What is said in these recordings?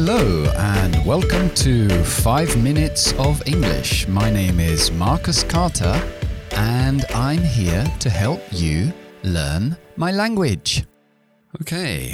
Hello, and welcome to 5 Minutes of English. My name is Marcus Carter, and I'm here to help you learn my language. Ok,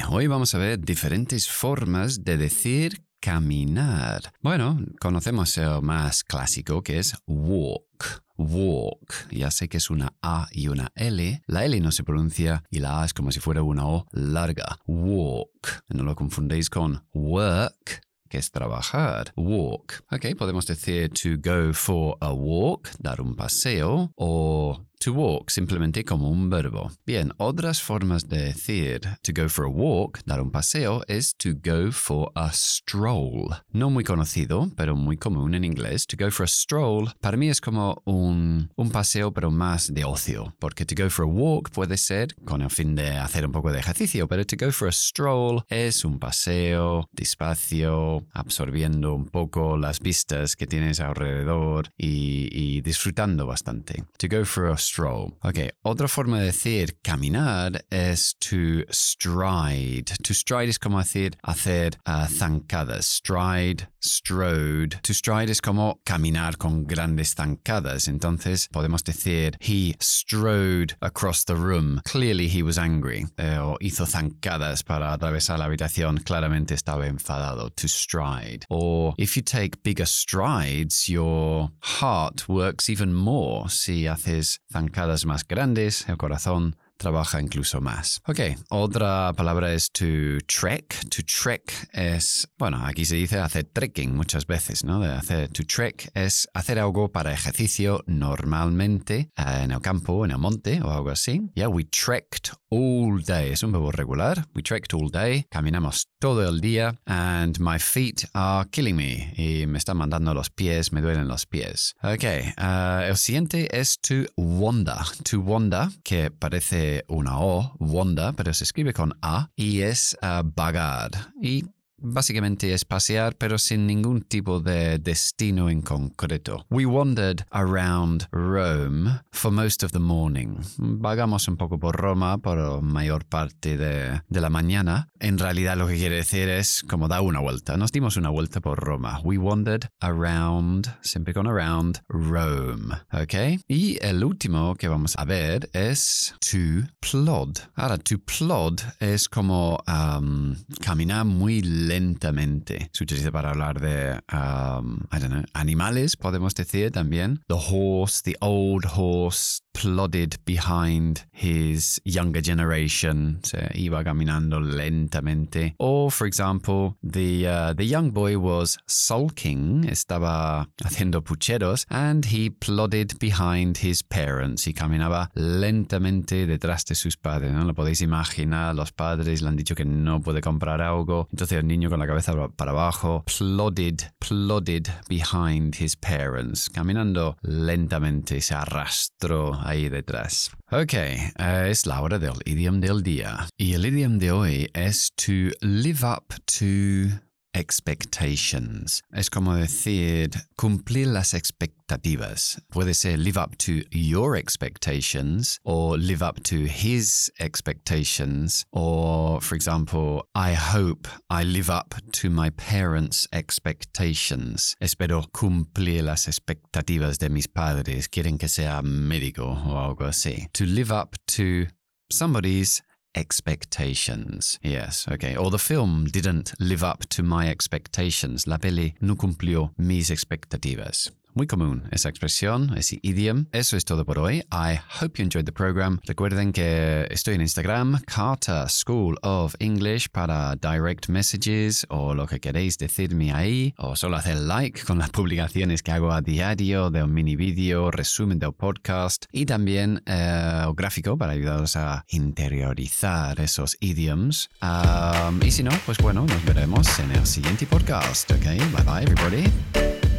hoy vamos a ver diferentes formas de decir caminar. Bueno, conocemos el más clásico que es walk. Walk. Ya sé que es una A y una L. La L no se pronuncia y la A es como si fuera una O larga. Walk. No lo confundéis con work que es trabajar. Walk. Ok, podemos decir to go for a walk, dar un paseo, o To walk, simplemente como un verbo. Bien, otras formas de decir to go for a walk, dar un paseo, es to go for a stroll. No muy conocido, pero muy común en inglés. To go for a stroll, para mí es como un, un paseo, pero más de ocio. Porque to go for a walk puede ser con el fin de hacer un poco de ejercicio, pero to go for a stroll es un paseo despacio, absorbiendo un poco las vistas que tienes alrededor y, y disfrutando bastante. To go for a. Ok, otra forma de decir caminar es to stride. To stride es como decir hacer uh, zancadas. Stride, strode. To stride es como caminar con grandes zancadas. Entonces podemos decir he strode across the room. Clearly he was angry. Eh, o hizo zancadas para atravesar la habitación. Claramente estaba enfadado. To stride. Or if you take bigger strides, your heart works even more. Si haces zancadas más grandes, el corazón trabaja incluso más. Ok, otra palabra es to trek. To trek es, bueno, aquí se dice hacer trekking muchas veces, ¿no? De hacer, to trek es hacer algo para ejercicio normalmente eh, en el campo, en el monte o algo así. Yeah, we trekked all day. Es un verbo regular. We trekked all day. Caminamos todo el día. And my feet are killing me. Y me están mandando los pies, me duelen los pies. Ok, uh, el siguiente es to wander. To wander, que parece una O, wanda, pero se escribe con A, y es uh, vagar. Y Básicamente es pasear, pero sin ningún tipo de destino en concreto. We wandered around Rome for most of the morning. Vagamos un poco por Roma por mayor parte de, la mañana. En realidad lo que quiere decir es como da una vuelta. Nos dimos una vuelta por Roma. We wandered around, siempre con around, Rome. ¿Ok? Y el último que vamos a ver es to plod. Ahora, to plod es como um, caminar muy lento lentamente. Se utiliza para hablar de um, I don't know, animales, podemos decir también. The horse, the old horse, plodded behind his younger generation. Se iba caminando lentamente. Or, for example, the, uh, the young boy was sulking, estaba haciendo pucheros, and he plodded behind his parents. Y caminaba lentamente detrás de sus padres. ¿no? Lo podéis imaginar, los padres le han dicho que no puede comprar algo. Entonces niño con la cabeza para abajo, plodded, plodded behind his parents. Caminando lentamente, se arrastró ahí detrás. Ok, uh, es la hora del idioma del día. Y el idioma de hoy es to live up to expectations. Es como decir cumplir las expectativas. Puede ser live up to your expectations or live up to his expectations or for example, I hope I live up to my parents' expectations. Espero cumplir las expectativas de mis padres. Quieren que sea médico o algo así. To live up to somebody's expectations. Yes, okay. Or the film didn't live up to my expectations. La peli no cumplió mis expectativas. Muy común esa expresión, ese idiom. Eso es todo por hoy. I hope you enjoyed the program. Recuerden que estoy en Instagram, Carter School of English, para direct messages o lo que queréis decirme ahí, o solo hacer like con las publicaciones que hago a diario de un mini vídeo, resumen del podcast y también eh, gráfico para ayudaros a interiorizar esos idioms. Um, y si no, pues bueno, nos veremos en el siguiente podcast. Ok, bye bye everybody.